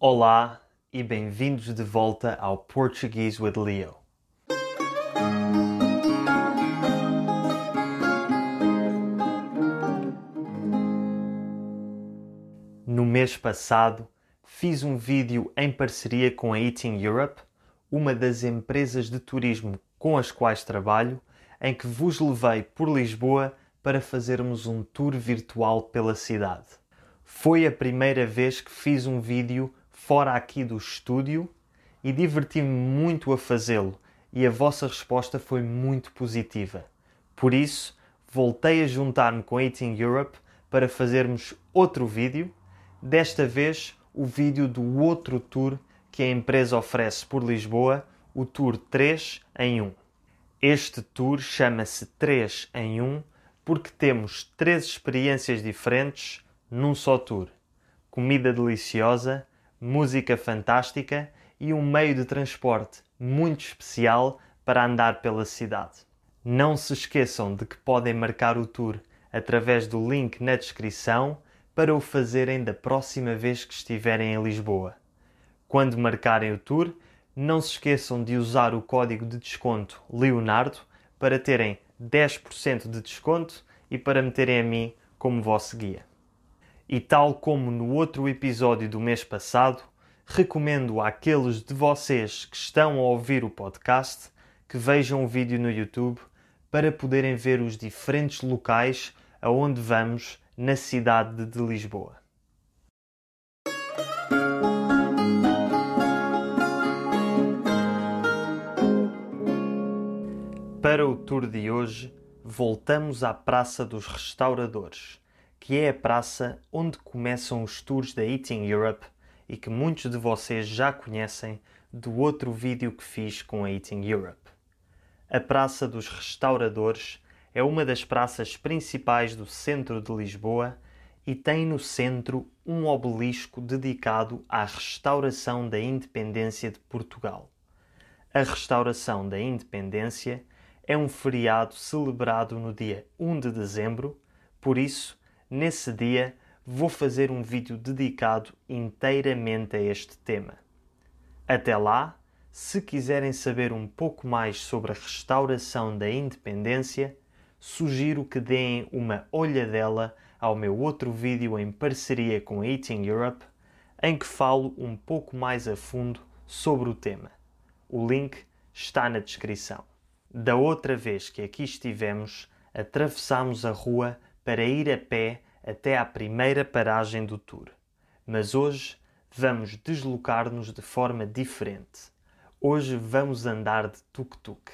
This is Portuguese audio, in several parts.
Olá e bem-vindos de volta ao Portuguese with Leo. No mês passado, fiz um vídeo em parceria com a Eating Europe, uma das empresas de turismo com as quais trabalho, em que vos levei por Lisboa para fazermos um tour virtual pela cidade. Foi a primeira vez que fiz um vídeo fora aqui do estúdio e diverti-me muito a fazê-lo e a vossa resposta foi muito positiva. Por isso, voltei a juntar-me com Eating Europe para fazermos outro vídeo, desta vez o vídeo do outro tour que a empresa oferece por Lisboa, o Tour 3 em 1. Este tour chama-se 3 em 1 porque temos três experiências diferentes num só tour: comida deliciosa, música fantástica e um meio de transporte muito especial para andar pela cidade. Não se esqueçam de que podem marcar o tour através do link na descrição para o fazerem da próxima vez que estiverem em Lisboa. Quando marcarem o tour, não se esqueçam de usar o código de desconto Leonardo para terem 10% de desconto e para me terem a mim como vosso guia. E tal como no outro episódio do mês passado, recomendo àqueles de vocês que estão a ouvir o podcast que vejam o vídeo no YouTube para poderem ver os diferentes locais aonde vamos na cidade de Lisboa. Para o tour de hoje, voltamos à Praça dos Restauradores, que é a praça onde começam os tours da Eating Europe e que muitos de vocês já conhecem do outro vídeo que fiz com a Eating Europe. A Praça dos Restauradores é uma das praças principais do centro de Lisboa e tem no centro um obelisco dedicado à restauração da independência de Portugal. A restauração da independência é um feriado celebrado no dia 1 de dezembro, por isso, nesse dia, vou fazer um vídeo dedicado inteiramente a este tema. Até lá, se quiserem saber um pouco mais sobre a restauração da independência, sugiro que deem uma olhadela ao meu outro vídeo em parceria com a Eating Europe, em que falo um pouco mais a fundo sobre o tema. O link está na descrição. Da outra vez que aqui estivemos, atravessámos a rua para ir a pé até à primeira paragem do tour. Mas hoje vamos deslocar-nos de forma diferente. Hoje vamos andar de tuk-tuk.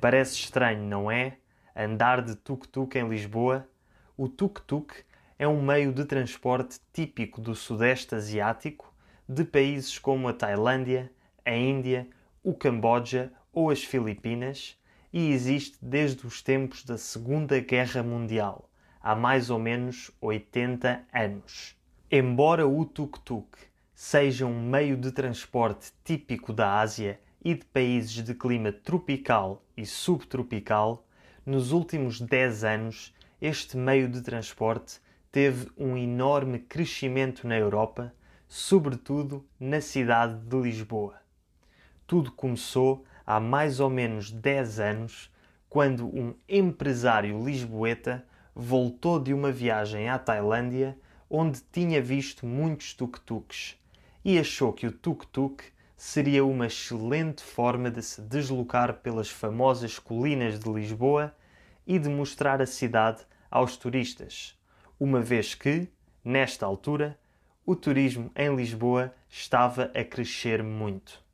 Parece estranho, não é? Andar de tuk-tuk em Lisboa? O tuk-tuk é um meio de transporte típico do Sudeste Asiático, de países como a Tailândia, a Índia, o Camboja ou as Filipinas, e existe desde os tempos da Segunda Guerra Mundial, há mais ou menos 80 anos. Embora o tuk-tuk seja um meio de transporte típico da Ásia e de países de clima tropical e subtropical, nos últimos 10 anos este meio de transporte teve um enorme crescimento na Europa, sobretudo na cidade de Lisboa. Tudo começou há mais ou menos 10 anos, quando um empresário lisboeta voltou de uma viagem à Tailândia, onde tinha visto muitos tuk-tuks, e achou que o tuk-tuk seria uma excelente forma de se deslocar pelas famosas colinas de Lisboa e de mostrar a cidade aos turistas uma vez que, nesta altura, o turismo em Lisboa estava a crescer muito.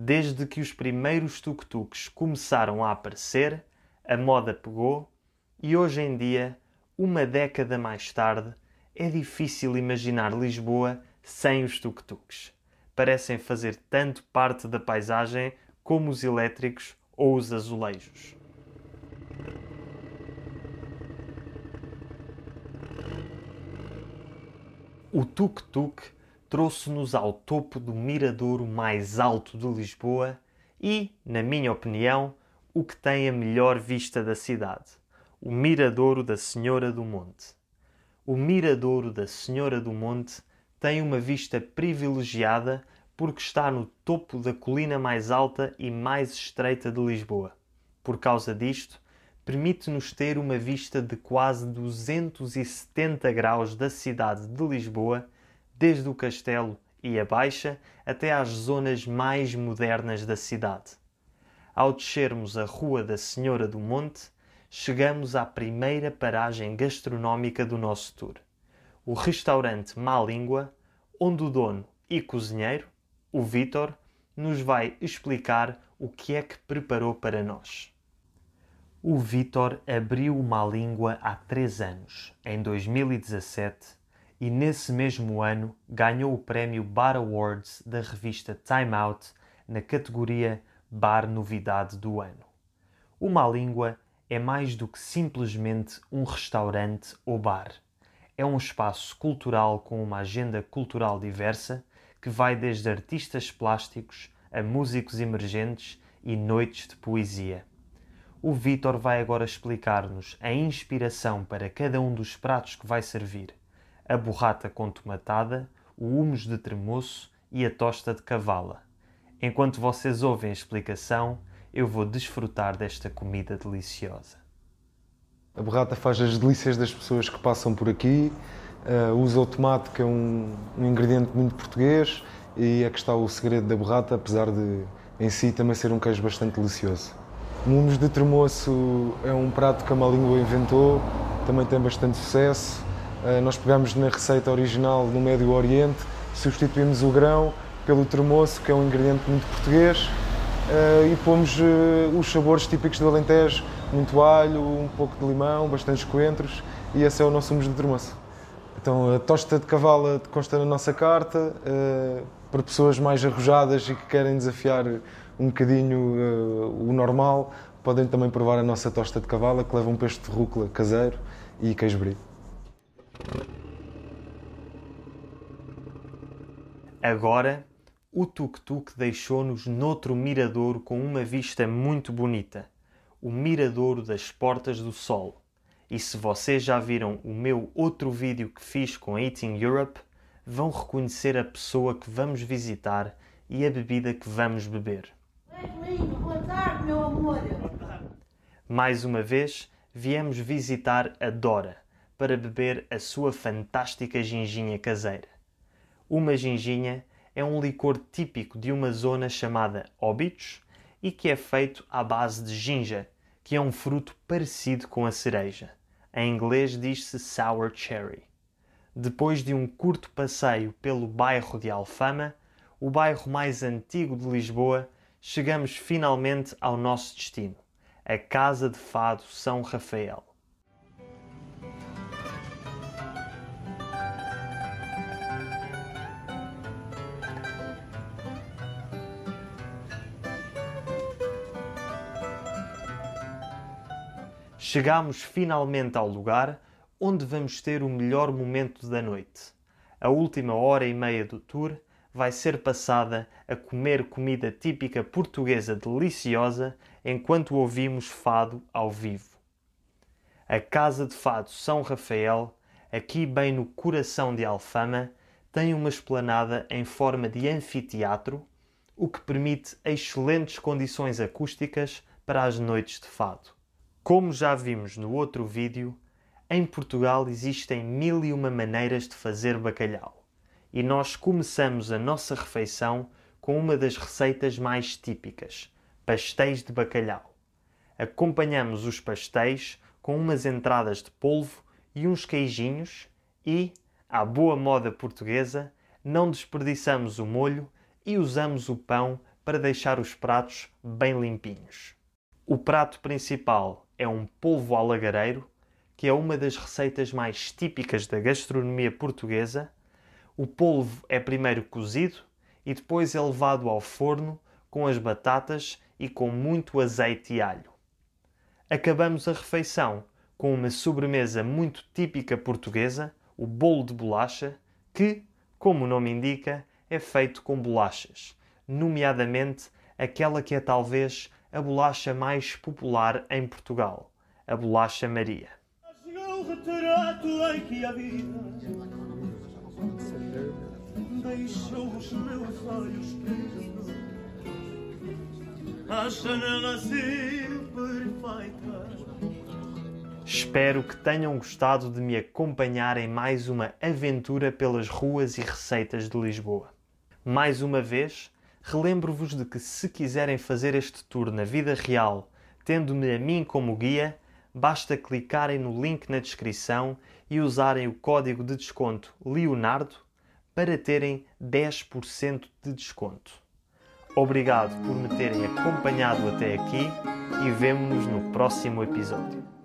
Desde que os primeiros tuk-tuks começaram a aparecer, a moda pegou e hoje em dia, uma década mais tarde, é difícil imaginar Lisboa sem os tuk-tuks. Parecem fazer tanto parte da paisagem como os elétricos ou os azulejos. O tuk-tuk trouxe-nos ao topo do miradouro mais alto de Lisboa e, na minha opinião, o que tem a melhor vista da cidade. o Miradouro da Senhora do Monte. O Miradouro da Senhora do Monte tem uma vista privilegiada porque está no topo da colina mais alta e mais estreita de Lisboa. Por causa disto, permite-nos ter uma vista de quase 270 graus da cidade de Lisboa, desde o castelo e a baixa até às zonas mais modernas da cidade. Ao descermos a Rua da Senhora do Monte, chegamos à primeira paragem gastronómica do nosso tour, o restaurante Má Língua, onde o dono e cozinheiro, o Vitor, nos vai explicar o que é que preparou para nós. O Vitor abriu uma língua há três anos, em 2017, e nesse mesmo ano ganhou o prémio Bar Awards da revista Time Out na categoria Bar Novidade do Ano. Uma língua é mais do que simplesmente um restaurante ou bar. É um espaço cultural com uma agenda cultural diversa que vai desde artistas plásticos a músicos emergentes e noites de poesia o Vitor vai agora explicar-nos a inspiração para cada um dos pratos que vai servir: a borrata com tomatada, o humus de tremoço e a tosta de cavala. Enquanto vocês ouvem a explicação, eu vou desfrutar desta comida deliciosa. A borrata faz as delícias das pessoas que passam por aqui, uh, usa o tomate, que é um, um ingrediente muito português, e é que está o segredo da borrata, apesar de em si também ser um queijo bastante delicioso. Mundos de Tremoço é um prato que a Malíngua inventou, também tem bastante sucesso. Uh, nós pegamos na receita original no Médio Oriente, substituímos o grão pelo tremoço, que é um ingrediente muito português, uh, e pomos uh, os sabores típicos do Alentejo, muito alho, um pouco de limão, bastantes coentros, e esse é o nosso humus de tremoço. Então, a tosta de cavala consta na nossa carta, para pessoas mais arrojadas e que querem desafiar um bocadinho o normal, podem também provar a nossa tosta de cavala, que leva um peixe de rúcula caseiro e queijo brie. Agora, o tuk-tuk deixou-nos noutro miradouro com uma vista muito bonita, o Miradouro das Portas do Sol. E se vocês já viram o meu outro vídeo que fiz com a Eating Europe, vão reconhecer a pessoa que vamos visitar e a bebida que vamos beber. Boa tarde, meu amor. Mais uma vez, viemos visitar a Dora para beber a sua fantástica ginginha caseira. Uma ginginha é um licor típico de uma zona chamada Óbitos e que é feito à base de ginja, que é um fruto parecido com a cereja. Em inglês diz-se sour cherry. Depois de um curto passeio pelo bairro de Alfama, o bairro mais antigo de Lisboa, chegamos finalmente ao nosso destino, a Casa de Fado São Rafael. Chegamos finalmente ao lugar onde vamos ter o melhor momento da noite. A última hora e meia do tour vai ser passada a comer comida típica portuguesa deliciosa enquanto ouvimos fado ao vivo. A Casa de Fado São Rafael, aqui bem no coração de Alfama, tem uma esplanada em forma de anfiteatro, o que permite excelentes condições acústicas para as noites de fado. Como já vimos no outro vídeo, em Portugal existem mil e uma maneiras de fazer bacalhau. E nós começamos a nossa refeição com uma das receitas mais típicas, pastéis de bacalhau. Acompanhamos os pastéis com umas entradas de polvo e uns queijinhos e, à boa moda portuguesa, não desperdiçamos o molho e usamos o pão para deixar os pratos bem limpinhos. O prato principal é um polvo alagareiro que é uma das receitas mais típicas da gastronomia portuguesa. O polvo é primeiro cozido e depois é levado ao forno com as batatas e com muito azeite e alho. Acabamos a refeição com uma sobremesa muito típica portuguesa, o bolo de bolacha, que, como o nome indica, é feito com bolachas, nomeadamente aquela que é talvez a bolacha mais popular em Portugal, a bolacha Maria. Chegou o retrato em que a vida deixou os meus olhos presos. A janela perfeita. Espero que tenham gostado de me acompanhar em mais uma aventura pelas ruas e receitas de Lisboa. Mais uma vez, relembro-vos de que se quiserem fazer este tour na vida real, tendo-me a mim como guia, basta clicarem no link na descrição e usarem o código de desconto Leonardo para terem 10% de desconto. Obrigado por me terem acompanhado até aqui e vemo-nos no próximo episódio.